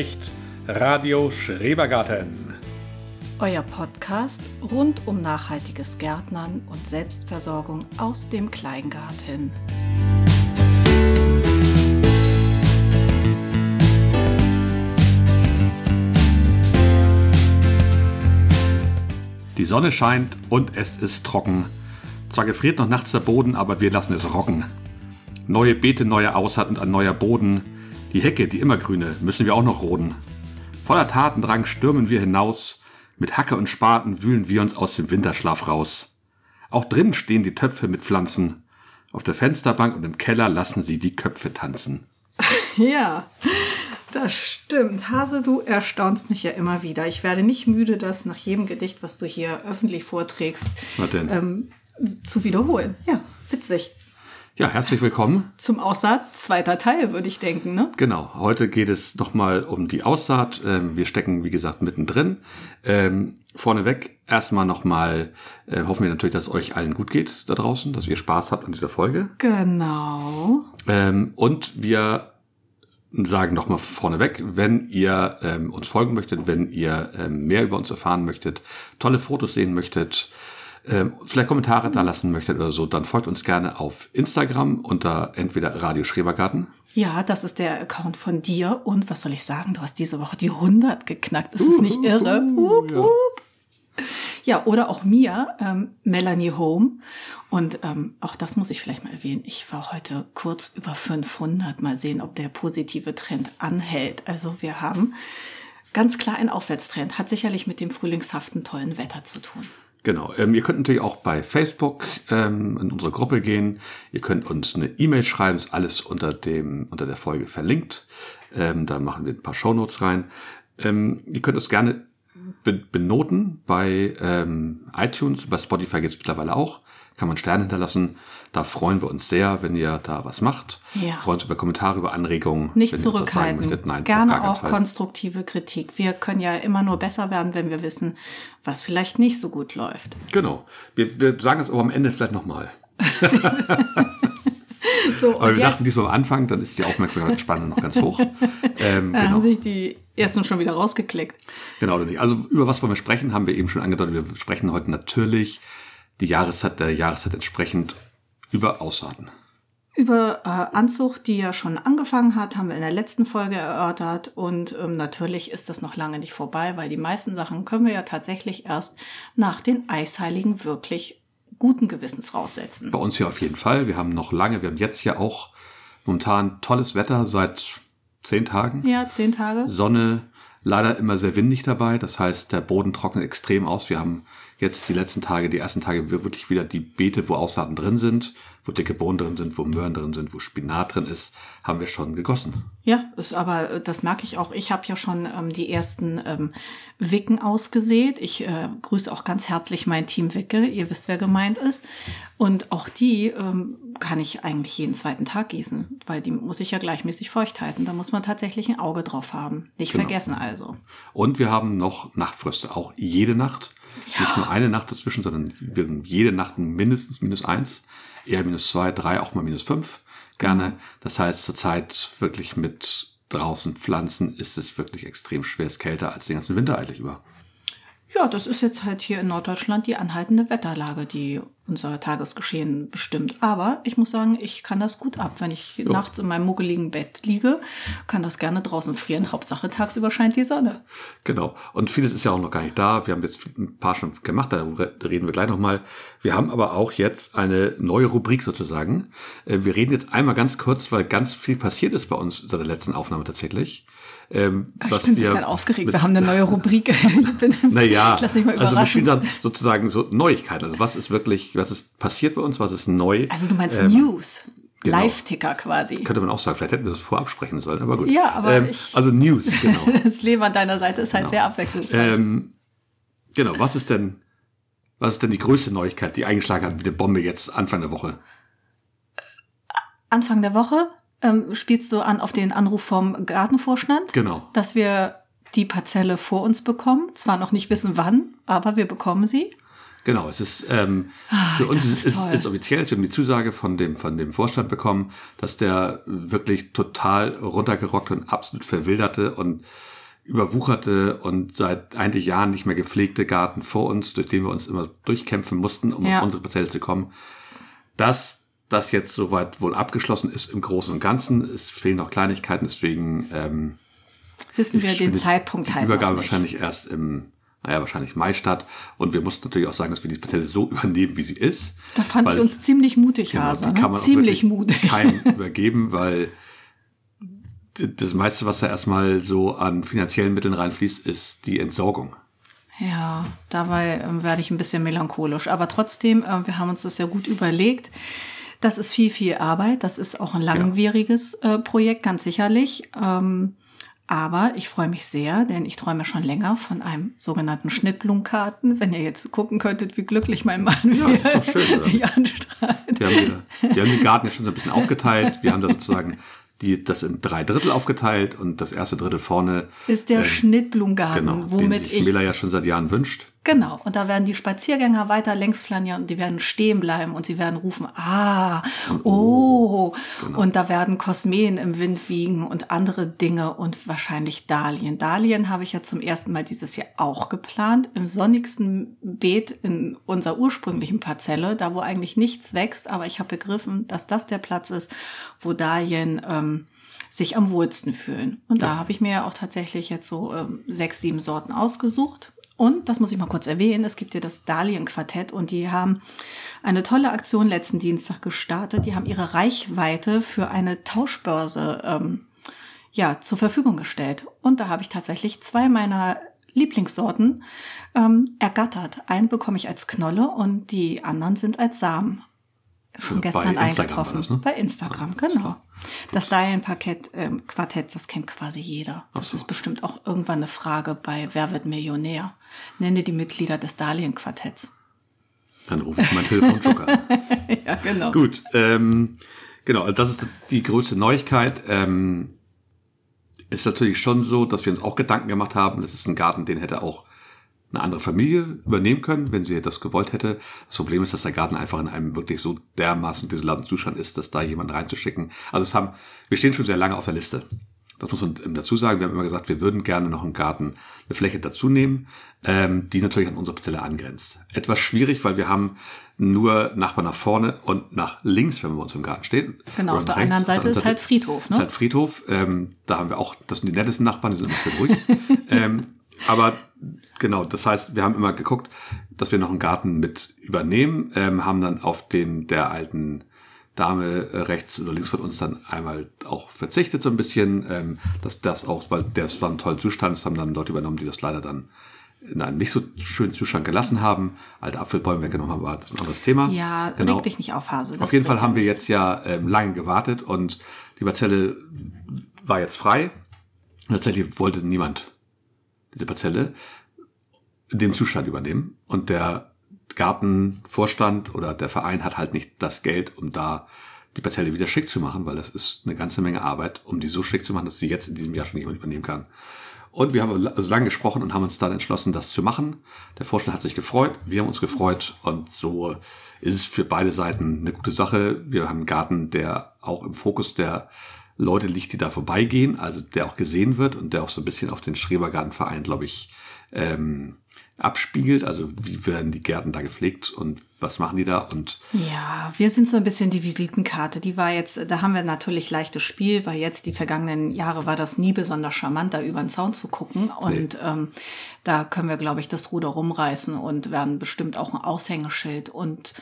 Spricht Radio Schrebergarten. Euer Podcast rund um nachhaltiges Gärtnern und Selbstversorgung aus dem Kleingarten. Die Sonne scheint und es ist trocken. Zwar gefriert noch nachts der Boden, aber wir lassen es rocken. Neue Beete, neue Aussaat und ein neuer Boden. Die Hecke, die immergrüne, müssen wir auch noch roden. Voller Tatendrang stürmen wir hinaus. Mit Hacke und Spaten wühlen wir uns aus dem Winterschlaf raus. Auch drinnen stehen die Töpfe mit Pflanzen. Auf der Fensterbank und im Keller lassen sie die Köpfe tanzen. Ja, das stimmt. Hase, du erstaunst mich ja immer wieder. Ich werde nicht müde, das nach jedem Gedicht, was du hier öffentlich vorträgst, ähm, zu wiederholen. Ja, witzig. Ja, herzlich willkommen. Zum Aussaat zweiter Teil, würde ich denken, ne? Genau, heute geht es nochmal um die Aussaat. Ähm, wir stecken, wie gesagt, mittendrin. Ähm, vorneweg erstmal nochmal äh, hoffen wir natürlich, dass es euch allen gut geht da draußen, dass ihr Spaß habt an dieser Folge. Genau. Ähm, und wir sagen nochmal vorneweg, wenn ihr ähm, uns folgen möchtet, wenn ihr ähm, mehr über uns erfahren möchtet, tolle Fotos sehen möchtet, ähm, vielleicht Kommentare da lassen möchtet oder so, dann folgt uns gerne auf Instagram unter entweder Radio Schrebergarten. Ja, das ist der Account von dir. Und was soll ich sagen? Du hast diese Woche die 100 geknackt. Ist es nicht irre? Hup, ja. hup. Ja, oder auch mir, ähm, Melanie Home. Und ähm, auch das muss ich vielleicht mal erwähnen. Ich war heute kurz über 500. Mal sehen, ob der positive Trend anhält. Also wir haben ganz klar einen Aufwärtstrend. Hat sicherlich mit dem frühlingshaften tollen Wetter zu tun. Genau. Ähm, ihr könnt natürlich auch bei Facebook ähm, in unsere Gruppe gehen. Ihr könnt uns eine E-Mail schreiben. Ist alles unter dem unter der Folge verlinkt. Ähm, da machen wir ein paar Shownotes rein. Ähm, ihr könnt uns gerne be benoten bei ähm, iTunes. Bei Spotify geht's mittlerweile auch. Kann man Sterne hinterlassen. Da freuen wir uns sehr, wenn ihr da was macht. Ja. Freuen uns über Kommentare, über Anregungen. Nicht zurückhalten. Nein, Gerne auch Fall. konstruktive Kritik. Wir können ja immer nur besser werden, wenn wir wissen, was vielleicht nicht so gut läuft. Genau. Wir, wir sagen es aber am Ende vielleicht nochmal. So, Aber wir dachten jetzt diesmal am Anfang, dann ist die Aufmerksamkeitsspanne noch ganz hoch. Ähm, haben genau. sich die ersten schon wieder rausgeklickt. genau, oder nicht. Also über was wollen wir sprechen, haben wir eben schon angedeutet. Wir sprechen heute natürlich die Jahreszeit der Jahreszeit entsprechend über Aussaaten. Über äh, Anzucht, die ja schon angefangen hat, haben wir in der letzten Folge erörtert. Und ähm, natürlich ist das noch lange nicht vorbei, weil die meisten Sachen können wir ja tatsächlich erst nach den Eisheiligen wirklich guten Gewissens raussetzen. Bei uns hier auf jeden Fall. Wir haben noch lange, wir haben jetzt ja auch momentan tolles Wetter seit zehn Tagen. Ja, zehn Tage. Sonne, leider immer sehr windig dabei. Das heißt, der Boden trocknet extrem aus. Wir haben jetzt die letzten Tage, die ersten Tage wirklich wieder die Beete, wo Aussaaten drin sind, wo dicke Bohnen drin sind, wo Möhren drin sind, wo Spinat drin ist, haben wir schon gegossen. Ja, ist aber äh, das merke ich auch. Ich habe ja schon ähm, die ersten ähm, Wicken ausgesät. Ich äh, grüße auch ganz herzlich mein Team Wicke. Ihr wisst, wer gemeint ist. Und auch die ähm, kann ich eigentlich jeden zweiten Tag gießen, weil die muss ich ja gleichmäßig feucht halten. Da muss man tatsächlich ein Auge drauf haben. Nicht Genau. vergessen also. Und wir haben noch Nachtfröste, auch jede Nacht. Nicht nur eine Nacht dazwischen, sondern jede Nacht mindestens minus eins, eher minus zwei, drei, auch mal minus fünf. Gerne. Das heißt, zurzeit wirklich mit draußen Pflanzen ist es wirklich extrem schwer. Es ist kälter als den ganzen Winter eigentlich über. Ja, das ist jetzt halt hier in Norddeutschland die anhaltende Wetterlage, die unser Tagesgeschehen bestimmt. Aber ich muss sagen, ich kann das gut ab. Wenn ich nachts in meinem muggeligen Bett liege, kann das gerne draußen frieren. Hauptsache tagsüber scheint die Sonne. Genau. Und vieles ist ja auch noch gar nicht da. Wir haben jetzt ein paar schon gemacht, darüber reden wir gleich nochmal. Wir haben aber auch jetzt eine neue Rubrik sozusagen. Äh, Wir reden jetzt einmal ganz kurz, weil ganz viel passiert ist bei uns seit der letzten Aufnahme tatsächlich. Ähm, Ich was bin ein wir bisschen aufgeregt. mit- Wir haben eine neue Rubrik. Ich Naja, ich lass mich mal also mit vielen Sachen sozusagen so Neuigkeiten. Also was ist wirklich, was ist passiert bei uns, was ist neu? Also du meinst Ähm, News. genau. Live-Ticker quasi. Könnte man auch sagen, vielleicht hätten wir das vorab sprechen sollen, aber gut. Ja, aber ähm, ich- Also News, genau. Das Leben an deiner Seite ist halt sehr abwechslungsreich. ähm, genau, was ist denn, was ist denn die größte Neuigkeit, die eingeschlagen hat wie eine Bombe jetzt Anfang der Woche? Anfang der Woche ähm, spielst du an auf den Anruf vom Gartenvorstand, Genau. dass wir die Parzelle vor uns bekommen. Zwar noch nicht wissen wann, aber wir bekommen sie. Genau, es ist ähm, Ah, für uns ist, ist ist offiziell, wir haben die Zusage von dem, von dem Vorstand bekommen, dass der wirklich total runtergerockte und absolut verwilderte und überwucherte und seit eigentlich Jahren nicht mehr gepflegte Garten vor uns, durch den wir uns immer durchkämpfen mussten, um Ja. auf unsere Parzelle zu kommen, dass das jetzt soweit wohl abgeschlossen ist im Großen und Ganzen. Es fehlen noch Kleinigkeiten, deswegen ähm, Wissen wir den Zeitpunkt die halt Übergabe wahrscheinlich erst im, naja, wahrscheinlich Mai statt. Und wir mussten natürlich auch sagen, dass wir die Parzelle so übernehmen, wie sie ist. Da fand Weil- ich uns ziemlich mutig, Genau, Hase. Ne? Ziemlich mutig. keinem übergeben, weil das meiste, was da erstmal so an finanziellen Mitteln reinfließt, ist die Entsorgung. Ja, dabei ähm, werde ich ein bisschen melancholisch. Aber trotzdem, äh, wir haben uns das ja gut überlegt. Das ist viel, viel Arbeit. Das ist auch ein langwieriges äh, Projekt, ganz sicherlich. Ähm, aber ich freue mich sehr, denn ich träume schon länger von einem sogenannten Schnittblumenkarten. Wenn ihr jetzt gucken könntet, wie glücklich mein Mann Ja, ist doch schön, mich anstrahlt. Wir haben, wir haben den Garten ja schon so ein bisschen aufgeteilt. Wir haben da sozusagen die, das in drei Drittel aufgeteilt und das erste Drittel vorne. Ist der ähm, Schnittblumengarten, Genau, womit den sich ich Miller ja schon seit Jahren wünscht. Genau, und da werden die Spaziergänger weiter längs flanieren und die werden stehen bleiben und sie werden rufen, ah, oh, und da werden Kosmeen im Wind wiegen und andere Dinge und wahrscheinlich Dahlien. Dahlien habe ich ja zum ersten Mal dieses Jahr auch geplant, im sonnigsten Beet in unserer ursprünglichen Parzelle, da wo eigentlich nichts wächst, aber ich habe begriffen, dass das der Platz ist, wo Dahlien ähm, sich am wohlsten fühlen. Und da habe ich mir ja auch tatsächlich jetzt so ähm, sechs, sieben Sorten ausgesucht. Und, das muss ich mal kurz erwähnen, es gibt ja das Dahlien-Quartett und die haben eine tolle Aktion letzten Dienstag gestartet. Die haben ihre Reichweite für eine Tauschbörse ähm, ja, zur Verfügung gestellt. Und da habe ich tatsächlich zwei meiner Lieblingssorten ähm, ergattert. Einen bekomme ich als Knolle und die anderen sind als Samen. Schon Bei gestern eingetroffen. das, ne? Bei Instagram, genau. Das Diane-Parkett, ähm, Quartett, das kennt quasi jeder. Das ist bestimmt auch irgendwann eine Frage bei Wer wird Millionär? Nenne die Mitglieder des Darlehen-Quartetts. Dann rufe ich meinen Telefonjoker. Ja, genau. Gut, ähm, genau, also das ist die größte Neuigkeit. Ähm, ist natürlich schon so, dass wir uns auch Gedanken gemacht haben. Das ist ein Garten, den hätte auch eine andere Familie übernehmen können, wenn sie das gewollt hätte. Das Problem ist, dass der Garten einfach in einem wirklich so dermaßen desolaten Zustand ist, dass da jemanden reinzuschicken. Also es haben, wir stehen schon sehr lange auf der Liste. Das muss man dazu sagen. Wir haben immer gesagt, wir würden gerne noch einen Garten, eine Fläche dazu nehmen, ähm, die natürlich an unsere Parzelle angrenzt. Etwas schwierig, weil wir haben nur Nachbarn nach vorne und nach links, wenn wir uns im Garten stehen. Genau, auf der rechts. anderen Seite ist halt Friedhof, Ist ne? halt Friedhof. Ähm, da haben wir auch, das sind die nettesten Nachbarn, die sind immer schön ruhig. ähm, aber genau, das heißt, wir haben immer geguckt, dass wir noch einen Garten mit übernehmen, ähm, haben dann auf den der alten Dame äh, rechts oder links von uns dann einmal auch verzichtet so ein bisschen, ähm, dass das auch, weil das war ein toller Zustand, das haben dann Leute übernommen, die das leider dann in einem nicht so schönen Zustand gelassen haben, alte Apfelbäume weggenommen haben, war das ein anderes Thema. Ja, genau. reg dich nicht auf, Hase. Auf jeden Fall haben wir nichts. jetzt ja ähm, lange gewartet und die Parzelle war jetzt frei. Tatsächlich wollte niemand diese Parzelle in dem Zustand übernehmen. Und der Gartenvorstand oder der Verein hat halt nicht das Geld, um da die Parzelle wieder schick zu machen, weil das ist eine ganze Menge Arbeit, um die so schick zu machen, dass sie jetzt in diesem Jahr schon jemand übernehmen kann. Und wir haben also lange gesprochen und haben uns dann entschlossen, das zu machen. Der Vorstand hat sich gefreut, wir haben uns gefreut und so ist es für beide Seiten eine gute Sache. Wir haben einen Garten, der auch im Fokus der Leute liegt, die da vorbeigehen, also der auch gesehen wird und der auch so ein bisschen auf den Schrebergartenverein, glaube ich, ähm, abspiegelt. Also wie werden die Gärten da gepflegt und was machen die da und Ja, wir sind so ein bisschen die Visitenkarte. Die war jetzt, da haben wir natürlich leichtes Spiel, weil jetzt die vergangenen Jahre war das nie besonders charmant, da über den Zaun zu gucken. Und ähm, da können wir, glaube ich, das Ruder rumreißen und werden bestimmt auch ein Aushängeschild und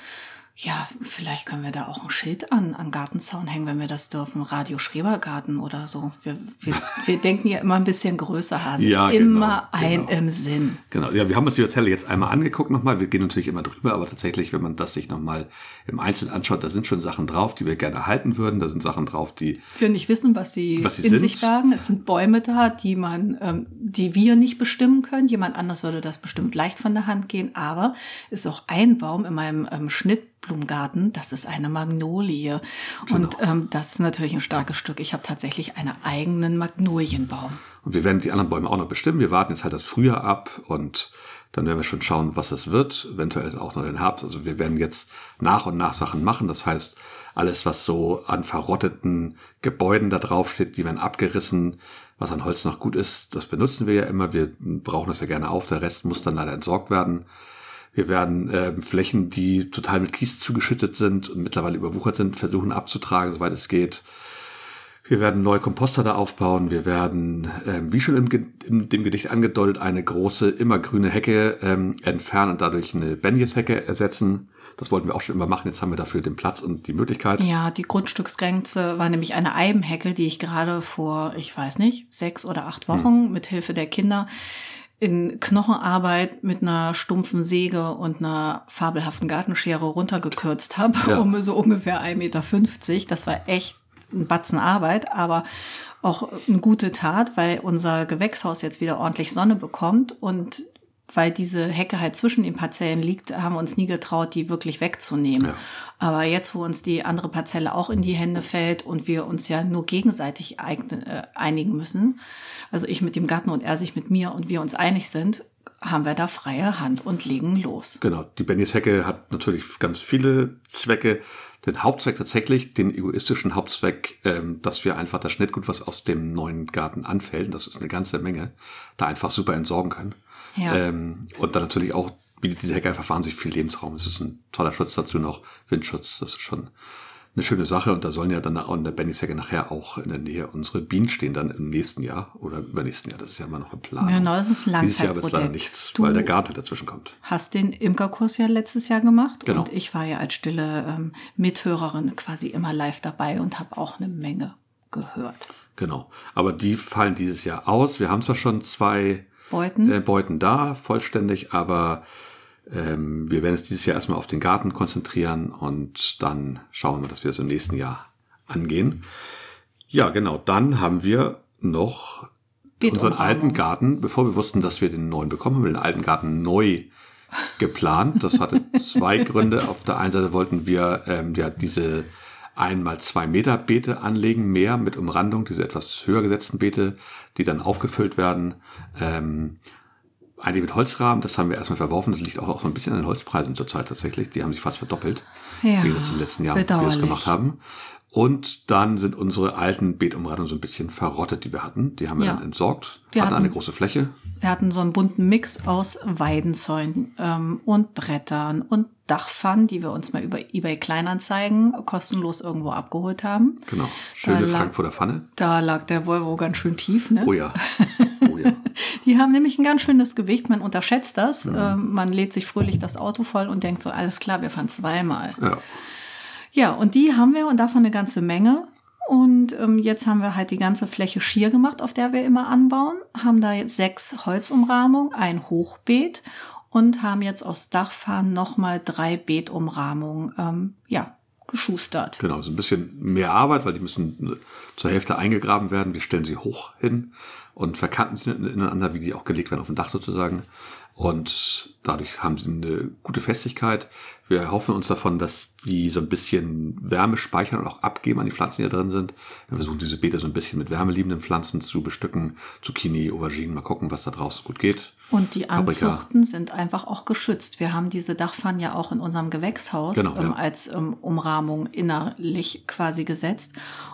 ja, vielleicht können wir da auch ein Schild an, an Gartenzaun hängen, wenn wir das dürfen. Radio Schrebergarten oder so. Wir, wir, wir denken ja immer ein bisschen größer, Hase. Ja, genau, immer ein genau. im Sinn. Genau, ja, wir haben uns die Parzelle jetzt einmal angeguckt nochmal. Wir gehen natürlich immer drüber, aber tatsächlich, wenn man das sich nochmal im Einzelnen anschaut, da sind schon Sachen drauf, die wir gerne erhalten würden. Da sind Sachen drauf, die wir nicht wissen, was sie, Was sie in sind. sich bergen. Es sind Bäume da, die man, ähm, die wir nicht bestimmen können. Jemand anders würde das bestimmt leicht von der Hand gehen. Aber es ist auch ein Baum in meinem ähm, Schnittblumengarten. Das ist eine Magnolie. Und ähm, das ist natürlich ein starkes Stück. Ich habe tatsächlich einen eigenen Magnolienbaum. Und wir werden die anderen Bäume auch noch bestimmen. Wir warten jetzt halt das Frühjahr ab und Dann werden wir schon schauen, was es wird. Eventuell auch noch den Herbst. Also wir werden jetzt nach und nach Sachen machen. Das heißt, alles, was so an verrotteten Gebäuden da drauf steht, die werden abgerissen. Was an Holz noch gut ist, das benutzen wir ja immer. Wir brauchen das ja gerne auf. Der Rest muss dann leider entsorgt werden. Wir werden äh, Flächen, die total mit Kies zugeschüttet sind und mittlerweile überwuchert sind, versuchen abzutragen, soweit es geht. Wir werden neue Komposter da aufbauen. Wir werden, ähm, wie schon im, in dem Gedicht angedeutet, eine große, immergrüne Hecke ähm, entfernen und dadurch eine Benjes-Hecke ersetzen. Das wollten wir auch schon immer machen. Jetzt haben wir dafür den Platz und die Möglichkeit. Ja, die Grundstücksgrenze war nämlich eine Eibenhecke, die ich gerade vor, ich weiß nicht, sechs oder acht Wochen hm. mit Hilfe der Kinder in Knochenarbeit mit einer stumpfen Säge und einer fabelhaften Gartenschere runtergekürzt habe, ja. um so ungefähr 1,50 Meter. Das war echt ein Batzen Arbeit, aber auch eine gute Tat, weil unser Gewächshaus jetzt wieder ordentlich Sonne bekommt und weil diese Hecke halt zwischen den Parzellen liegt, haben wir uns nie getraut, die wirklich wegzunehmen. Ja. Aber jetzt, wo uns die andere Parzelle auch in die Hände fällt und wir uns ja nur gegenseitig äh, einigen müssen, also ich mit dem Gatten und er sich mit mir und wir uns einig sind, haben wir da freie Hand und legen los. Genau, die Bennys Hecke hat natürlich ganz viele Zwecke den Hauptzweck tatsächlich, den egoistischen Hauptzweck, ähm, dass wir einfach das Schnittgut, was aus dem neuen Garten anfällt, das ist eine ganze Menge, da einfach super entsorgen können. Ja. Ähm, und dann natürlich auch bietet diese Hecke einfach wahnsinnig viel Lebensraum. Es ist ein toller Schutz dazu noch, Windschutz, das ist schon eine schöne Sache und da sollen ja dann an der Benny-Säcke nachher auch in der Nähe unsere Bienen stehen dann im nächsten Jahr oder übernächsten Jahr. Das ist ja immer noch ein Plan. Genau, das ist ein Langzeitprojekt. Dieses Jahr wird leider nichts, du weil der Garten dazwischen kommt. Hast den Imkerkurs ja letztes Jahr gemacht genau. und ich war ja als stille ähm, Mithörerin quasi immer live dabei und habe auch eine Menge gehört. Genau, aber die fallen dieses Jahr aus. Wir haben zwar schon zwei Beuten, äh, Beuten da, vollständig, aber ähm, wir werden uns dieses Jahr erstmal auf den Garten konzentrieren und dann schauen wir, dass wir es im nächsten Jahr angehen. Ja, genau. Dann haben wir noch unseren alten Garten, bevor wir wussten, dass wir den neuen bekommen, haben wir den alten Garten neu geplant. Das hatte zwei Gründe. Auf der einen Seite wollten wir ähm, ja diese einmal zwei Meter Beete anlegen, mehr mit Umrandung, diese etwas höher gesetzten Beete, die dann aufgefüllt werden. Ähm, Einige mit Holzrahmen, das haben wir erstmal verworfen. Das liegt auch, so ein bisschen an den Holzpreisen zurzeit tatsächlich. Die haben sich fast verdoppelt. Ja, wie wir in den letzten Jahren, wie wir das gemacht haben. Und dann sind unsere alten Beetumrandungen so ein bisschen verrottet, die wir hatten. Die haben wir ja. dann entsorgt. Wir hatten, hatten eine große Fläche. Wir hatten so einen bunten Mix aus Weidenzäunen ähm, und Brettern und Dachpfannen, die wir uns mal über eBay Kleinanzeigen kostenlos irgendwo abgeholt haben. Genau. Schöne lag, Frankfurter Pfanne. Da lag der Volvo ganz schön tief, ne? Oh ja. Oh ja. die haben nämlich ein ganz schönes Gewicht. Man unterschätzt das. Mhm. Ähm, man lädt sich fröhlich das Auto voll und denkt so, alles klar, wir fahren zweimal. Ja. Ja, und die haben wir und davon eine ganze Menge. Und ähm, jetzt haben wir halt die ganze Fläche schier gemacht, auf der wir immer anbauen, haben da jetzt sechs Holzumrahmungen, ein Hochbeet und haben jetzt aus Dachfahren nochmal drei Beetumrahmungen ähm, ja, geschustert. Genau, so ein bisschen mehr Arbeit, weil die müssen zur Hälfte eingegraben werden. Wir stellen sie hoch hin und verkanten sie ineinander, wie die auch gelegt werden auf dem Dach sozusagen. Und dadurch haben sie eine gute Festigkeit. Wir hoffen uns davon, dass die so ein bisschen Wärme speichern und auch abgeben an die Pflanzen, die da drin sind. Wir versuchen diese Beete so ein bisschen mit wärmeliebenden Pflanzen zu bestücken. Zucchini, Auberginen, mal gucken, was da draußen gut geht. Und die Anzuchten sind einfach auch geschützt. Wir haben diese Dachpfannen ja auch in unserem Gewächshaus genau, ähm, ja. als ähm, Umrahmung innerlich quasi gesetzt.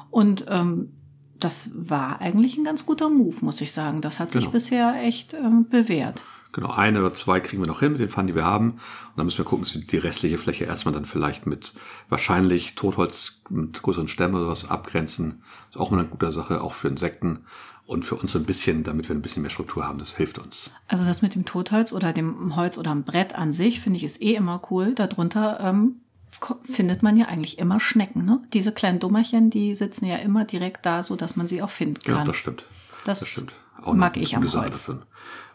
Und ähm, das war eigentlich ein ganz guter Move, muss ich sagen. Das hat sich genau. bisher echt ähm, bewährt. Genau, eine oder zwei kriegen wir noch hin mit den Pfannen, die wir haben. Und dann müssen wir gucken, dass wir die restliche Fläche erstmal dann vielleicht mit wahrscheinlich Totholz mit größeren Stämmen oder was abgrenzen. Ist auch mal eine gute Sache, auch für Insekten und für uns so ein bisschen, damit wir ein bisschen mehr Struktur haben. Das hilft uns. Also das mit dem Totholz oder dem Holz oder dem Brett an sich finde ich ist eh immer cool. Darunter ähm, findet man ja eigentlich immer Schnecken. Ne? Diese kleinen Dummerchen, die sitzen ja immer direkt da, so dass man sie auch finden kann. Genau, das stimmt. Das, das stimmt. Auch mag ich am Holz.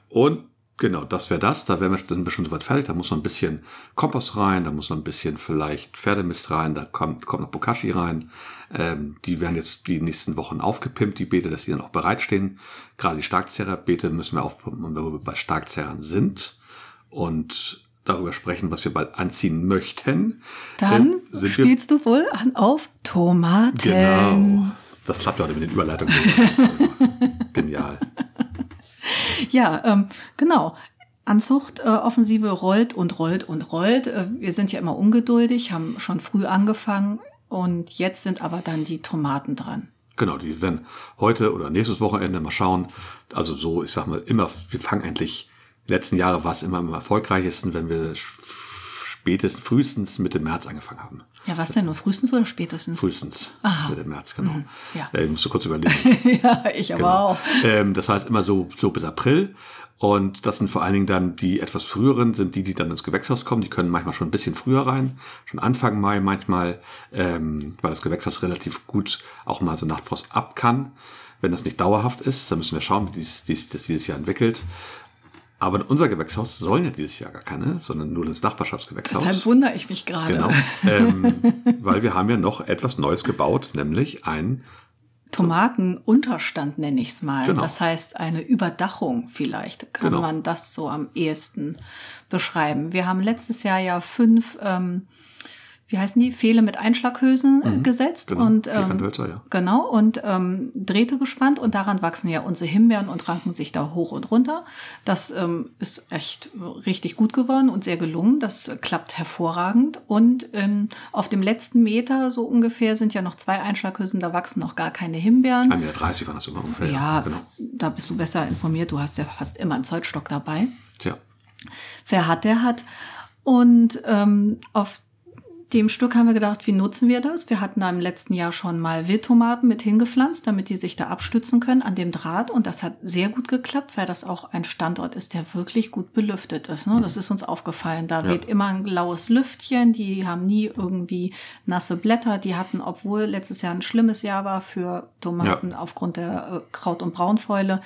Und Genau, das wäre das. Da wären wir, sind wir schon soweit fertig. Da muss noch ein bisschen Kompost rein, da muss noch ein bisschen vielleicht Pferdemist rein, da kommt, kommt noch Bokashi rein. Ähm, die werden jetzt die nächsten Wochen aufgepimpt, die Beete, dass die dann auch bereitstehen. Gerade die Starkzerrer-Beete müssen wir aufpumpen, wenn wir bei Starkzerrern sind. Und darüber sprechen, was wir bald anziehen möchten. Dann äh, spielst du wohl an auf Tomaten. Genau. Das klappt heute mit den Überleitungen. Genial. Ja, ähm, genau. Anzuchtoffensive rollt und rollt und rollt. Äh, Wir sind ja immer ungeduldig, haben schon früh angefangen und jetzt sind aber dann die Tomaten dran. Genau, die werden heute oder nächstes Wochenende mal schauen. Also so, ich sag mal, immer, wir fangen eigentlich, die letzten Jahre war es immer am erfolgreichsten, wenn wir spätestens, frühestens Mitte März angefangen haben. Ja, was denn? Nur frühestens oder spätestens? Frühestens Aha. Mitte März, genau. ja. Äh, musst du kurz überlegen. ja, ich aber Genau. auch. Ähm, das heißt immer so, so bis April. Und das sind vor allen Dingen dann die etwas früheren, sind die, die dann ins Gewächshaus kommen. Die können manchmal schon ein bisschen früher rein, schon Anfang Mai manchmal, ähm, weil das Gewächshaus relativ gut auch mal so Nachtfrost ab kann. Wenn das nicht dauerhaft ist, dann müssen wir schauen, wie dies, dies, das dieses Jahr entwickelt. Aber unser Gewächshaus sollen ja dieses Jahr gar keine, sondern nur das Nachbarschaftsgewächshaus. Deshalb wundere ich mich gerade. Genau, ähm, weil wir haben ja noch etwas Neues gebaut, nämlich ein Tomatenunterstand nenne ich es mal. Genau. Das heißt eine Überdachung vielleicht, kann Genau. man das so am ehesten beschreiben. Wir haben letztes Jahr ja fünf, ähm, wie heißen die, Pfähle mit Einschlaghülsen äh, gesetzt genau, und ähm, Vierkanthölzer, ja. genau und ähm, Drähte gespannt und daran wachsen ja unsere Himbeeren und ranken sich da hoch und runter. Das ähm, ist echt richtig gut geworden und sehr gelungen. Das klappt hervorragend und ähm, auf dem letzten Meter so ungefähr sind ja noch zwei Einschlaghülsen, da wachsen noch gar keine Himbeeren. 1,30 Meter waren das immer ungefähr. Ja, genau. da bist du besser informiert. Du hast ja fast immer einen Zollstock dabei. Tja, Wer hat, der hat. Und ähm, auf dem Stück haben wir gedacht, wie nutzen wir das? Wir hatten da im letzten Jahr schon mal Wildtomaten mit hingepflanzt, damit die sich da abstützen können an dem Draht. Und das hat sehr gut geklappt, weil das auch ein Standort ist, der wirklich gut belüftet ist. Ne? Das ist uns aufgefallen. Da Ja. weht immer ein laues Lüftchen. Die haben nie irgendwie nasse Blätter. Die hatten, obwohl letztes Jahr ein schlimmes Jahr war für Tomaten aufgrund der äh, Kraut- und Braunfäule,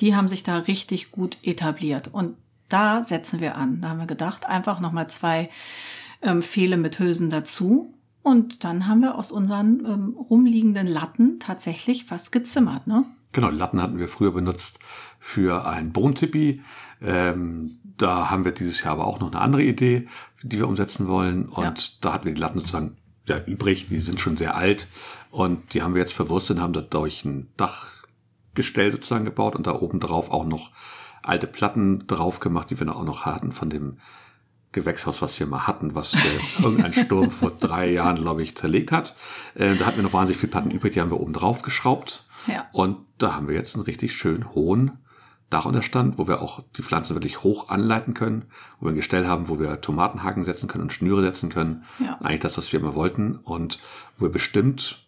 die haben sich da richtig gut etabliert. Und da setzen wir an. Da haben wir gedacht, einfach nochmal zwei ähm, Pfähle mit Hülsen dazu. Und dann haben wir aus unseren ähm, rumliegenden Latten tatsächlich was gezimmert. Ne? Genau, Latten hatten wir früher benutzt für ein Bohnentippi. Ähm, da haben wir dieses Jahr aber auch noch eine andere Idee, die wir umsetzen wollen. Und Ja. da hatten wir die Latten sozusagen ja, übrig. Die sind schon sehr alt. Und die haben wir jetzt verwurstet und haben dadurch ein Dachgestell sozusagen gebaut und da oben drauf auch noch alte Platten drauf gemacht, die wir auch noch hatten von dem Gewächshaus, was wir mal hatten, was äh, irgendein Sturm vor drei Jahren, glaube ich, zerlegt hat. Äh, da hatten wir noch wahnsinnig viele Platten übrig, die haben wir oben drauf geschraubt. Ja. Und da haben wir jetzt einen richtig schön hohen Dachunterstand, wo wir auch die Pflanzen wirklich hoch anleiten können, wo wir ein Gestell haben, wo wir Tomatenhaken setzen können und Schnüre setzen können. Ja. Eigentlich das, was wir immer wollten. Und wo wir bestimmt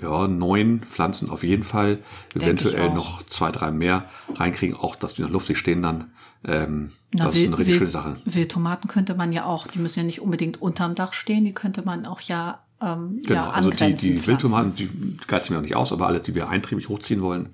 ja, neun Pflanzen auf jeden Fall, ich eventuell noch zwei, drei mehr reinkriegen, auch dass die noch luftig stehen dann. Ähm, Na, das ist eine richtig schöne Sache. Wildtomaten könnte man ja auch, die müssen ja nicht unbedingt unterm Dach stehen, die könnte man auch ja, ähm, Genau, ja also die, die. Wildtomaten, die geizen mir auch nicht aus, aber alle, die wir eintriebig hochziehen wollen,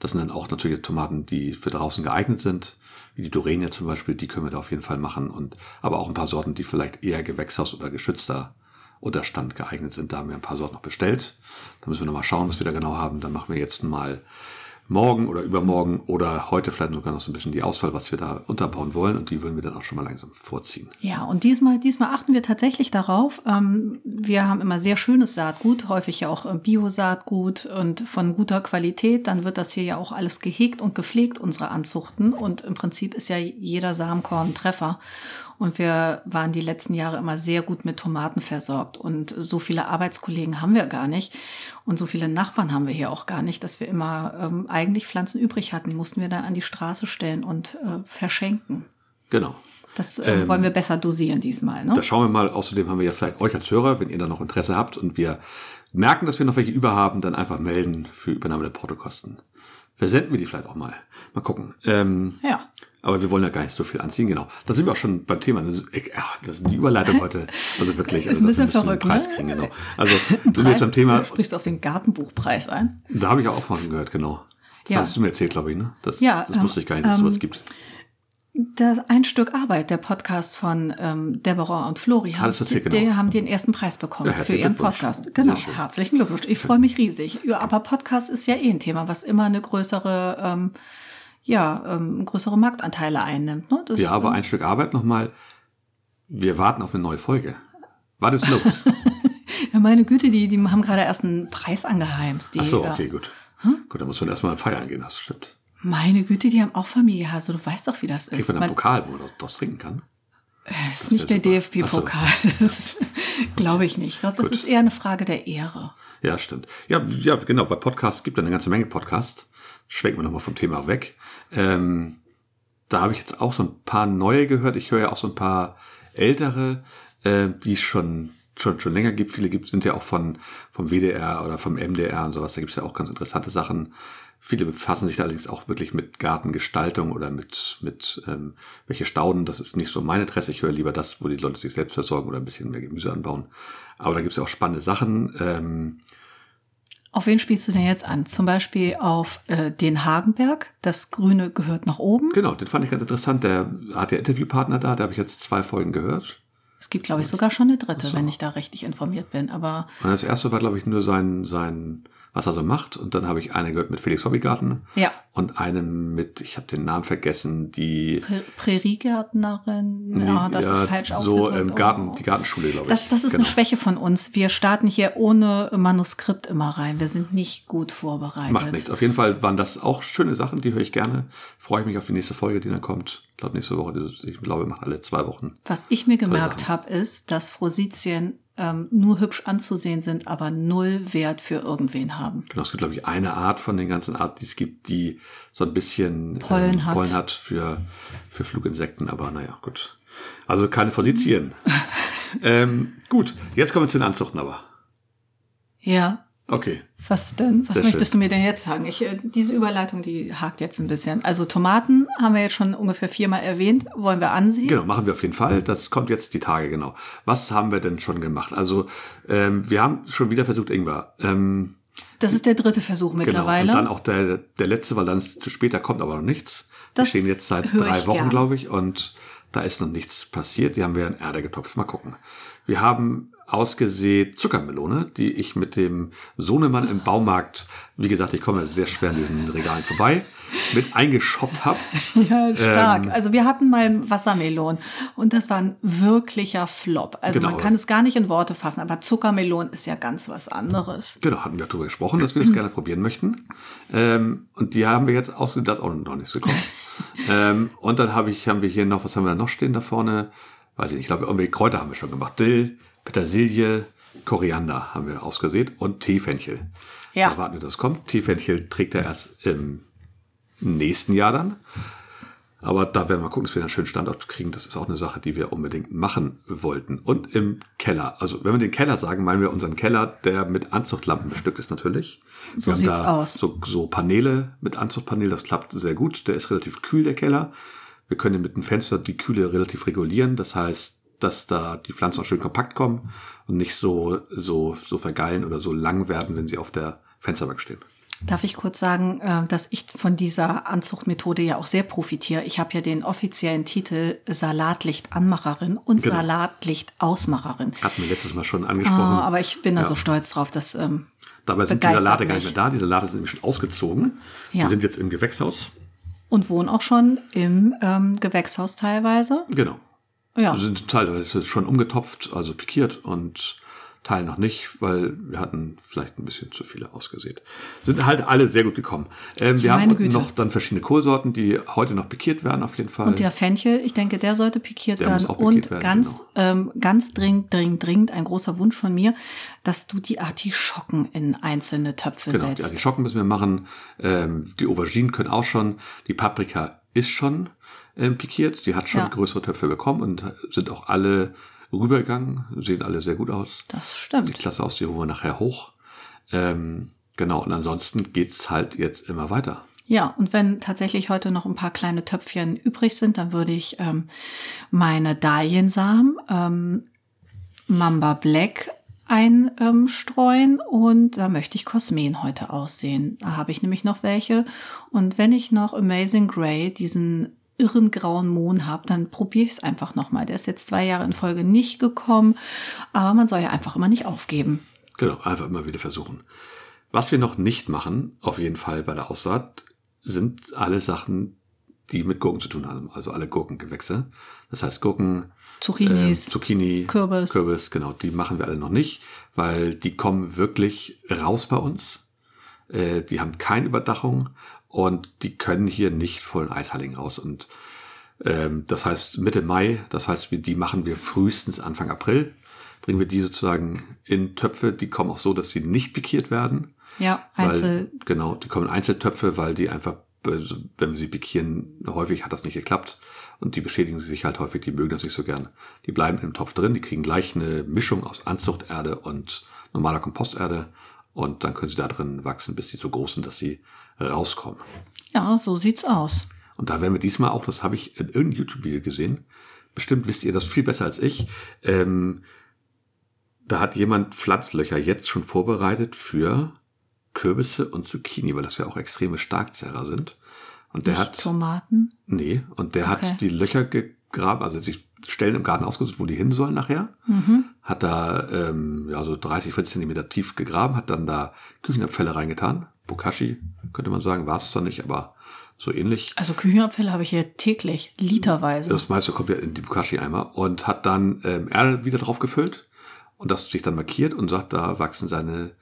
das sind dann auch natürlich Tomaten, die für draußen geeignet sind, wie die Dorenia zum Beispiel, die können wir da auf jeden Fall machen. Und aber auch ein paar Sorten, die vielleicht eher Gewächshaus oder geschützter Unterstand geeignet sind. Da haben wir ein paar Sorten noch bestellt. Da müssen wir nochmal schauen, was wir da genau haben. Dann machen wir jetzt mal morgen oder übermorgen oder heute vielleicht sogar noch so ein bisschen die Auswahl, was wir da unterbauen wollen. Und die würden wir dann auch schon mal langsam vorziehen. Ja, und diesmal, diesmal achten wir tatsächlich darauf. Ähm, wir haben immer sehr schönes Saatgut, häufig ja auch äh, Bio-Saatgut und von guter Qualität. Dann wird das hier ja auch alles gehegt und gepflegt, unsere Anzuchten. Und im Prinzip ist ja jeder Samenkorn Treffer. Und wir waren die letzten Jahre immer sehr gut mit Tomaten versorgt. Und so viele Arbeitskollegen haben wir gar nicht. Und so viele Nachbarn haben wir hier auch gar nicht, dass wir immer ähm, eigentlich Pflanzen übrig hatten. Die mussten wir dann an die Straße stellen und äh, verschenken. Genau. Das äh, wollen wir besser dosieren diesmal. Ne? Da schauen wir mal. Außerdem haben wir ja vielleicht euch als Hörer, wenn ihr da noch Interesse habt und wir merken, dass wir noch welche über haben, dann einfach melden für Übernahme der Portokosten. Versenden wir die vielleicht auch mal. Mal gucken. Ähm, Ja. Aber wir wollen ja gar nicht so viel anziehen, genau. Da sind wir auch schon beim Thema. Das ist, ach, das ist die Überleitung heute. Also wirklich. Ist Also, ein bisschen verrückt, einen Preis ne? kriegen, genau. Also, jetzt beim Thema, Sprichst du auf den Gartenbuchpreis ein? da habe ich auch von gehört, genau. Das Ja. hast du mir erzählt, glaube ich, ne? Das, Ja, das wusste ich gar nicht, dass es ähm, sowas gibt. Das ein Stück Arbeit, der Podcast von ähm, Deborah und Florian, Ah, das erzählt, die, genau. die haben den ersten Preis bekommen Ja, für ihren. Podcast. Genau, herzlichen Glückwunsch. Ich freue mich riesig. Ja, aber Podcast ist ja eh ein Thema, was immer eine größere, ähm, ja, ähm, größere Marktanteile einnimmt. Ne? Das, Ja, aber ein Stück Arbeit nochmal. Wir warten auf eine neue Folge. War das los? ja, meine Güte, die, die haben gerade erst einen Preis angeheimst. Die, Ach so, okay, gut. Gut, dann muss man erstmal feiern gehen, das stimmt. Meine Güte, die haben auch Familienhase. Du weißt doch, wie das Kriegt ist. man einen Pokal, wo man daraus trinken kann? Das ist nicht der. DFB-Pokal. Das glaube ich nicht. Ich glaube, das Gut. ist eher eine Frage der Ehre. Ja, stimmt. Ja, ja, genau. Bei Podcasts gibt es eine ganze Menge Podcasts. Schwenken wir nochmal vom Thema weg. Ähm, da habe ich jetzt auch so ein paar neue gehört. Ich höre ja auch so ein paar ältere, äh, die es schon, schon, schon länger gibt. Viele gibt, sind ja auch von, vom WDR oder vom MDR und sowas. Da gibt es ja auch ganz interessante Sachen. Viele befassen sich da allerdings auch wirklich mit Gartengestaltung oder mit, mit ähm, welche Stauden. Das ist nicht so mein Interesse. Ich höre lieber das, wo die Leute sich selbst versorgen oder ein bisschen mehr Gemüse anbauen. Aber da gibt es ja auch spannende Sachen. Ähm, Auf wen spielst du denn jetzt an? Zum Beispiel auf äh, den Hagenberg. Das Grüne gehört nach oben. Genau, den fand ich ganz interessant. Der hat ja Interviewpartner da, da habe ich jetzt zwei Folgen gehört. Es gibt, glaube ich, sogar schon eine dritte, wenn ich da richtig informiert bin. Aber Und das erste war, glaube ich, nur sein, sein, was er so macht. Und dann habe ich eine gehört mit Felix Hobbygarten ja, und eine mit, ich habe den Namen vergessen, die Prä- Präriegärtnerin. Ja, das ist falsch so ausgedrückt. ähm, Garten, Oh. die Gartenschule, glaube ich. Das, das ist genau. eine Schwäche von uns. Wir starten hier ohne Manuskript immer rein. Wir sind nicht gut vorbereitet. Macht nichts. Auf jeden Fall waren das auch schöne Sachen, die höre ich gerne. Freue ich mich auf die nächste Folge, die dann kommt. Ich glaube, nächste Woche, ich glaube, wir machen alle zwei Wochen. Was ich mir gemerkt habe, ist, dass Frositien ähm, nur hübsch anzusehen sind, aber null Wert für irgendwen haben. Genau, es gibt, glaube ich, eine Art von den ganzen Arten, die es gibt, die so ein bisschen Pollen hat. Pollen hat für, für Fluginsekten, aber naja, gut. Also keine Fosizien. ähm, gut, jetzt kommen wir zu den Anzuchten aber. Ja, Okay. was denn? Was Sehr möchtest schön. du mir denn jetzt sagen? Ich, äh, diese Überleitung, die hakt jetzt ein bisschen. Also Tomaten haben wir jetzt schon ungefähr viermal erwähnt. Wollen wir ansehen? Genau, machen wir auf jeden Fall. Das kommt jetzt die Tage, genau. Was haben wir denn schon gemacht? Also, ähm, wir haben schon wieder versucht, Ingwer. Ähm, Das ist der dritte Versuch genau. mittlerweile. Und dann auch der, der letzte, weil dann ist- später kommt aber noch nichts. Das wir stehen jetzt seit drei Wochen, glaube ich, und da ist noch nichts passiert. Die haben wir in Erde getopft. Mal gucken. Wir haben ausgesät Zuckermelone, die ich mit dem Sohnemann im Baumarkt, wie gesagt, ich komme sehr schwer an diesen Regalen vorbei, mit eingeschoppt habe. Ja, stark. Ähm, also wir hatten mal Wassermelon und das war ein wirklicher Flop. Also Genau. man kann es gar nicht in Worte fassen, aber Zuckermelon ist ja ganz was anderes. Genau, hatten wir darüber gesprochen, dass wir das gerne probieren möchten. Ähm, und die haben wir jetzt ausgesät, da ist auch noch nichts gekommen. ähm, und dann habe ich, haben wir hier noch, was haben wir da noch stehen da vorne? Weiß ich nicht, ich glaube, irgendwie Kräuter haben wir schon gemacht. Dill, Petersilie, Koriander haben wir ausgesät und Teefenchel. Ja. Da warten wir, dass es kommt. Teefenchel trägt er erst im nächsten Jahr dann. Aber da werden wir gucken, dass wir einen schönen Standort kriegen. Das ist auch eine Sache, die wir unbedingt machen wollten. Und im Keller. Also wenn wir den Keller sagen, meinen wir unseren Keller, der mit Anzuchtlampen bestückt ist natürlich. So wir sieht's aus. So, so Paneele mit Anzuchtpanel, das klappt sehr gut. Der ist relativ kühl, der Keller. Wir können mit dem Fenster die Kühle relativ regulieren. Das heißt, dass da die Pflanzen auch schön kompakt kommen und nicht so, so, so vergeilen oder so lang werden, wenn sie auf der Fensterbank stehen. Darf ich kurz sagen, äh, dass ich von dieser Anzuchtmethode ja auch sehr profitiere. Ich habe ja den offiziellen Titel Salatlichtanmacherin und Genau. Salatlichtausmacherin. Hatten wir letztes Mal schon angesprochen. Ah, aber ich bin da Ja. so stolz drauf, dass ähm, Dabei sind die Salate gar mich. nicht mehr da. Die Salate sind nämlich schon ausgezogen. Ja. Die sind jetzt im Gewächshaus. und wohnen auch schon im ähm, Gewächshaus teilweise. Genau. Ja, Die sind teilweise schon umgetopft, also pikiert und Teil noch nicht, weil wir hatten vielleicht ein bisschen zu viele ausgesät. Sind halt alle sehr gut gekommen. Ähm, wir haben Güte. noch dann verschiedene Kohlsorten, die heute noch pikiert werden auf jeden Fall. und der Fenchel, ich denke, der sollte pikiert Der muss werden. pikiert und werden, ganz, genau. ähm, ganz dringend, dringend, dringend ein großer Wunsch von mir, dass du die Artischocken in einzelne Töpfe Genau, die setzt. Artischocken müssen wir machen. Ähm, die Auberginen können auch schon. Die Paprika ist schon ähm, pikiert. Die hat schon Ja. größere Töpfe bekommen und sind auch alle rübergegangen. Sehen alle sehr gut aus. das Die stimmt. Klasse aus, die holen wir nachher hoch. Ähm, genau, und ansonsten geht's halt jetzt immer weiter. Ja, und wenn tatsächlich heute noch ein paar kleine Töpfchen übrig sind, dann würde ich ähm, meine Dahliensamen, ähm, Mamba Black einstreuen und da möchte ich Kosmen heute aussehen. Da habe ich nämlich noch welche. Und wenn ich noch Amazing Grey, diesen irren grauen Mohn habe, dann probiere ich es einfach nochmal. Der ist jetzt zwei Jahre in Folge nicht gekommen, aber man soll ja einfach immer nicht aufgeben. Genau, einfach immer wieder versuchen. Was wir noch nicht machen, auf jeden Fall bei der Aussaat, sind alle Sachen, die mit Gurken zu tun haben. Also alle Gurkengewächse. Das heißt Gurken, Zucchinis, ähm, Zucchini, Kürbis. Kürbis, genau, die machen wir alle noch nicht, weil die kommen wirklich raus bei uns. Äh, die haben keine Überdachung Und die können hier nicht vollen Eisheiligen raus. Und ähm, das heißt Mitte Mai, das heißt, wir, die machen wir frühestens Anfang April. Bringen wir die sozusagen in Töpfe, die kommen auch so, dass sie nicht pikiert werden. Ja, Einzel. Weil, genau, die kommen in Einzeltöpfe, weil die einfach, wenn wir sie pikieren, häufig hat das nicht geklappt. Und die beschädigen sich halt häufig, die mögen das nicht so gern. Die bleiben im Topf drin, die kriegen gleich eine Mischung aus Anzuchterde und normaler Komposterde. Und dann können sie da drin wachsen, bis sie so groß sind, dass sie rauskommen. Ja, so sieht's aus. Und da werden wir diesmal auch, das habe ich in irgendeinem YouTube-Video gesehen, bestimmt wisst ihr das viel besser als ich, ähm, da hat jemand Pflanzlöcher jetzt schon vorbereitet für Kürbisse und Zucchini, weil das ja auch extreme Starkzerrer sind. Und der Nicht hat Tomaten. Nee, und der okay. hat die Löcher gegraben, also sich Stellen im Garten ausgesucht, wo die hin sollen nachher. Mhm. Hat da ähm, ja so 30, 40 Zentimeter tief gegraben, hat dann da Küchenabfälle reingetan. Bokashi, könnte man sagen, war es zwar nicht, aber so ähnlich. Also Küchenabfälle habe ich hier täglich, literweise. Das meiste kommt ja in die Bokashi-Eimer und hat dann ähm, Erde wieder drauf gefüllt und das sich dann markiert und sagt, da wachsen seine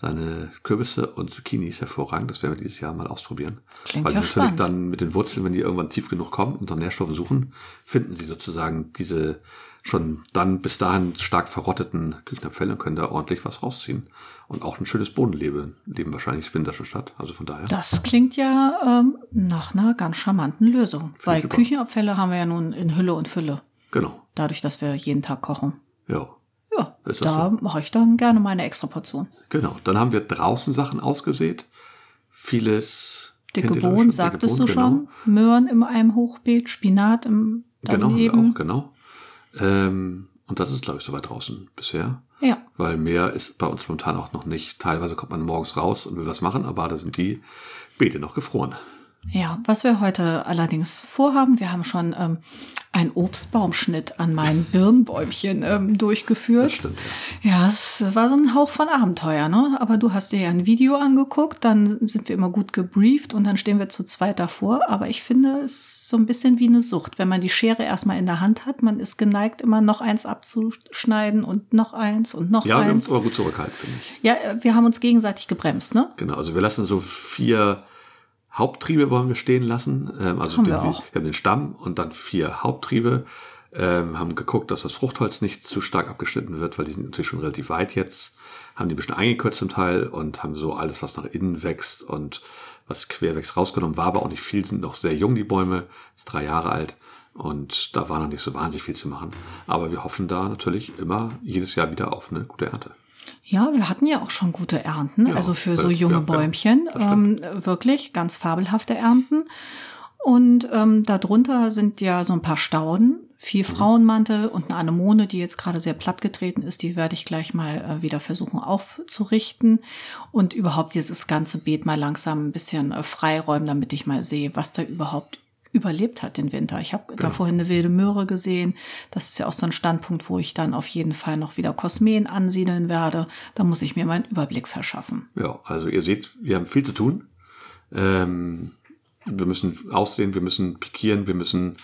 seine Kürbisse und Zucchinis hervorragend. Das werden wir dieses Jahr mal ausprobieren. Klingt Weil ja natürlich spannend. dann mit den Wurzeln, wenn die irgendwann tief genug kommen und dann Nährstoffe suchen, finden sie sozusagen diese schon dann bis dahin stark verrotteten Küchenabfälle und können da ordentlich was rausziehen. Und auch ein schönes Bodenleben leben wahrscheinlich findet das schon statt. Also von daher. Das klingt ja ähm, nach einer ganz charmanten Lösung. Finde Weil. Küchenabfälle haben wir ja nun in Hülle und Fülle. Genau. Dadurch, dass wir jeden Tag kochen. Ja. Ja, Ist da mache ich dann gerne meine extra Portion. Genau. Dann haben wir draußen Sachen ausgesät. Vieles. Dicke Bohnen, sagtest Dicke du Bohnen, schon. Möhren in einem Hochbeet, Spinat im Genau, daneben. auch, genau. Ähm, und das ist, glaube ich, soweit draußen bisher. Ja, Weil mehr ist bei uns momentan auch noch nicht. Teilweise kommt man morgens raus und will was machen, aber da sind die Beete noch gefroren. Ja. Was wir heute allerdings vorhaben, wir haben schon ähm, einen Obstbaumschnitt an meinen Birnbäumchen ähm, Das durchgeführt. stimmt, ja. Ja, es war so ein Hauch von Abenteuer, ne? Aber du hast dir ja ein Video angeguckt, dann sind wir immer gut gebrieft und dann stehen wir zu zweit davor. Aber ich finde, es ist so ein bisschen wie eine Sucht. Wenn man die Schere erstmal in der Hand hat, man ist geneigt, immer noch eins abzuschneiden und noch eins und noch Ja, wir haben uns eins. aber gut zurückgehalten, finde ich. Ja, äh, wir haben uns gegenseitig gebremst, ne? Genau, also wir lassen so vier Haupttriebe wollen wir stehen lassen. Ähm, also Haben den, wir auch. wir haben den Stamm und dann vier Haupttriebe. Ähm, haben geguckt, dass das Fruchtholz nicht zu stark abgeschnitten wird, weil die sind natürlich schon relativ weit jetzt. Haben die ein bisschen eingekürzt zum Teil und haben so alles, was nach innen wächst und was quer wächst, rausgenommen. War aber auch nicht viel, sind noch sehr jung, die Bäume. Ist drei Jahre alt. Und da war noch nicht so wahnsinnig viel zu machen. Aber wir hoffen da natürlich immer jedes Jahr wieder auf eine gute Ernte. Ja, wir hatten ja auch schon gute Ernten, Ja, also für so ja, junge ja, Bäumchen. das ähm, wirklich ganz fabelhafte Ernten. Und ähm, darunter sind ja so ein paar Stauden, viel Mhm. Frauenmantel und eine Anemone, die jetzt gerade sehr platt getreten ist. Die werde ich gleich mal äh, wieder versuchen aufzurichten. Und überhaupt dieses ganze Beet mal langsam ein bisschen äh, freiräumen, damit ich mal sehe, was da überhaupt überlebt hat den Winter. Ich habe da vorhin eine wilde Möhre gesehen. Das ist ja auch so ein Standpunkt, wo ich dann auf jeden Fall noch wieder Kosmen ansiedeln werde. Da muss ich mir meinen Überblick verschaffen. Ja, also ihr seht, wir haben viel zu tun. Ähm, wir müssen aussehen, wir müssen pikieren, wir müssen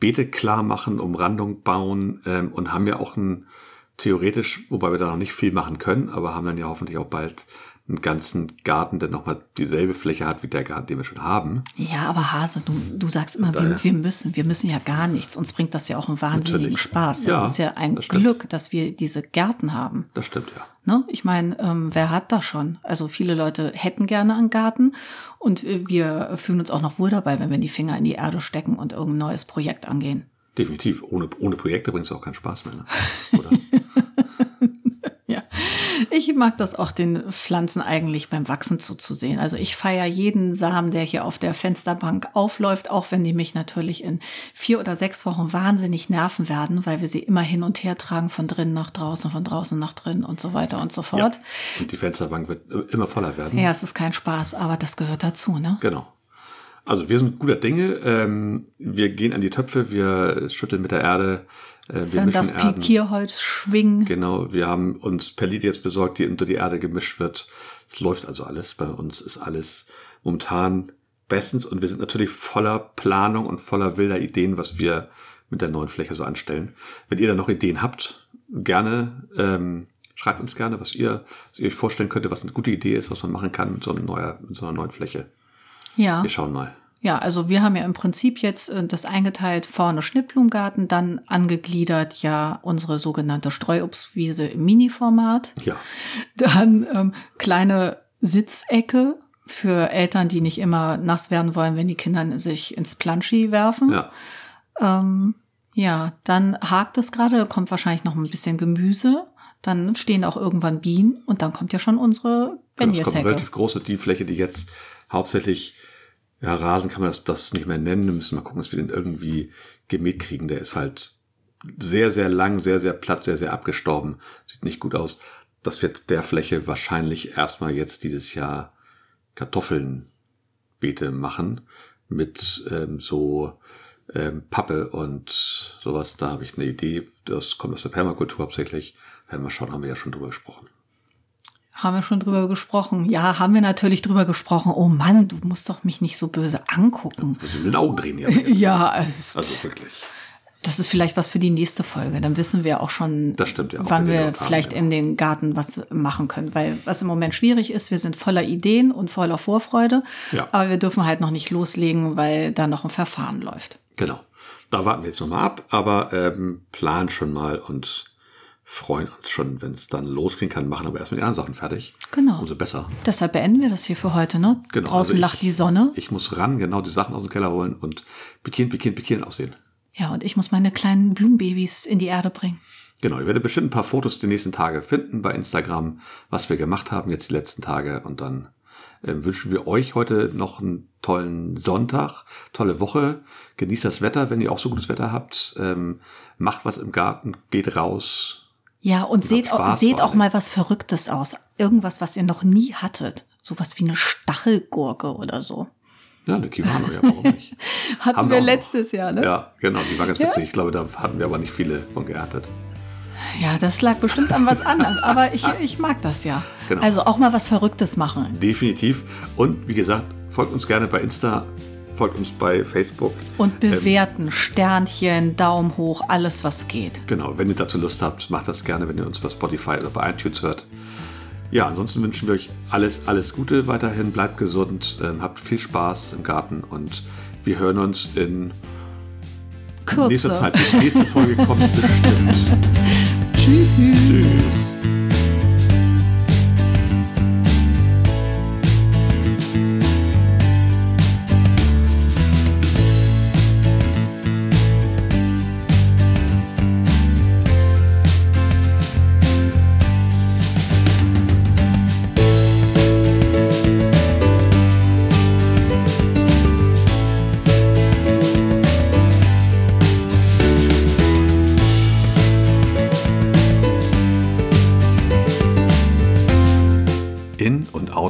Beete klar machen, Umrandung bauen ähm, und haben ja auch ein theoretisch, wobei wir da noch nicht viel machen können, aber haben dann ja hoffentlich auch bald einen ganzen Garten, der nochmal dieselbe Fläche hat wie der Garten, den wir schon haben. Ja, aber Hase, du, du sagst immer, wir, wir müssen. Wir müssen ja gar nichts. Uns bringt das ja auch einen wahnsinnigen Natürlich. Spaß. Das Ja, ist ja ein das. Glück, dass wir diese Gärten haben. Das stimmt ja. Ne? Ich meine, ähm, wer hat das schon? Also viele Leute hätten gerne einen Garten und äh, wir fühlen uns auch noch wohl dabei, wenn wir die Finger in die Erde stecken und irgendein neues Projekt angehen. Definitiv. Ohne, ohne Projekte bringt es auch keinen Spaß mehr. Ne? Oder? Ja, ich mag das auch den Pflanzen eigentlich beim Wachsen zuzusehen. Also ich feiere jeden Samen, der hier auf der Fensterbank aufläuft, auch wenn die mich natürlich in vier oder sechs Wochen wahnsinnig nerven werden, weil wir sie immer hin und her tragen, von drinnen nach draußen, von draußen nach drinnen und so weiter und so fort. Und die Fensterbank wird immer voller werden. Ja, es ist kein Spaß, aber das gehört dazu, ne? Genau. Also wir sind guter Dinge. Ähm, wir gehen an die Töpfe, wir schütteln mit der Erde, äh, wir Wenn mischen das Erden. Pikierholz schwingen. Genau, wir haben uns Perlit jetzt besorgt, die unter die Erde gemischt wird. Es läuft also alles. Bei uns ist alles momentan bestens und wir sind natürlich voller Planung und voller wilder Ideen, was wir mit der neuen Fläche so anstellen. Wenn ihr da noch Ideen habt, gerne ähm, schreibt uns gerne, was ihr, was ihr euch vorstellen könntet, was eine gute Idee ist, was man machen kann mit so einer, neuer, mit so einer neuen Fläche. Ja. Wir schauen mal. Ja, also wir haben ja im Prinzip jetzt äh, das eingeteilt, vorne Schnittblumengarten, dann angegliedert ja unsere sogenannte Streuobstwiese im Mini-Format. Ja. Dann ähm, kleine Sitzecke für Eltern, die nicht immer nass werden wollen, wenn die Kinder sich ins Planschi werfen. Ja. Ähm, ja, dann hakt es gerade, da kommt wahrscheinlich noch ein bisschen Gemüse. Dann stehen auch irgendwann Bienen und dann kommt ja schon unsere Genau, es kommt eine Benjeshecke. relativ große, die Fläche, die jetzt hauptsächlich, ja, Rasen kann man das, das nicht mehr nennen. Wir müssen mal gucken, dass wir den irgendwie gemäht kriegen. Der ist halt sehr, sehr lang, sehr, sehr platt, sehr, sehr abgestorben. Sieht nicht gut aus. Das wird der Fläche wahrscheinlich erstmal jetzt dieses Jahr Kartoffelnbeete machen mit ähm, so ähm, Pappe und sowas. Da habe ich eine Idee. Das kommt aus der Permakultur hauptsächlich. Werden wir schauen, haben wir ja schon drüber gesprochen. Haben wir schon drüber gesprochen? Ja, haben wir natürlich drüber gesprochen. Oh Mann, du musst doch mich nicht so böse angucken. Sind mit den Augen drehen hier. Ja, es, Also wirklich. das ist vielleicht was für die nächste Folge. Dann wissen wir auch schon, ja auch, wann wir haben, vielleicht ja. in den Garten was machen können. Weil was im Moment schwierig ist, wir sind voller Ideen und voller Vorfreude. Ja. Aber wir dürfen halt noch nicht loslegen, weil da noch ein Verfahren läuft. Genau. Da warten wir jetzt nochmal ab, aber ähm, planen schon mal und freuen uns schon, wenn es dann losgehen kann, machen aber erstmal die anderen Sachen fertig. Genau. Umso besser. Deshalb beenden wir das hier für heute, ne? Genau. Draußen also ich- lacht die Sonne. Ich muss ran, genau die Sachen aus dem Keller holen und pikieren, pikieren, pikieren aussehen. Ja, und ich muss meine kleinen Blumenbabys in die Erde bringen. Genau, ihr werdet bestimmt ein paar Fotos die nächsten Tage finden bei Instagram, was wir gemacht haben jetzt die letzten Tage. Und dann ähm, wünschen wir euch heute noch einen tollen Sonntag, tolle Woche. Genießt das Wetter, wenn ihr auch so gutes Wetter habt. Ähm, macht was im Garten, geht raus. Ja, und seht, auch, seht auch mal was Verrücktes aus. Irgendwas, was ihr noch nie hattet. Sowas wie eine Stachelgurke oder so. Ja, eine Kivano, ja, warum nicht? Hatten Haben wir wir auch noch. letztes Jahr, ne? Ja, genau, die war ganz witzig. Ich glaube, da hatten wir aber nicht viele von geerntet. Ja, das lag bestimmt an was anderem. Aber ich, ich mag das ja. Genau. Also auch mal was Verrücktes machen. Definitiv. Und wie gesagt, folgt uns gerne bei Insta, folgt uns bei Facebook. Und bewerten, Sternchen, Daumen hoch, alles was geht. Genau, wenn ihr dazu Lust habt, macht das gerne, wenn ihr uns bei Spotify oder bei iTunes hört. Ja, ansonsten wünschen wir euch alles, alles Gute weiterhin. Bleibt gesund, ähm, habt viel Spaß im Garten und wir hören uns in Kürze. nächster Zeit. Die nächste Folge kommt bestimmt. Tschüss. Tschüss.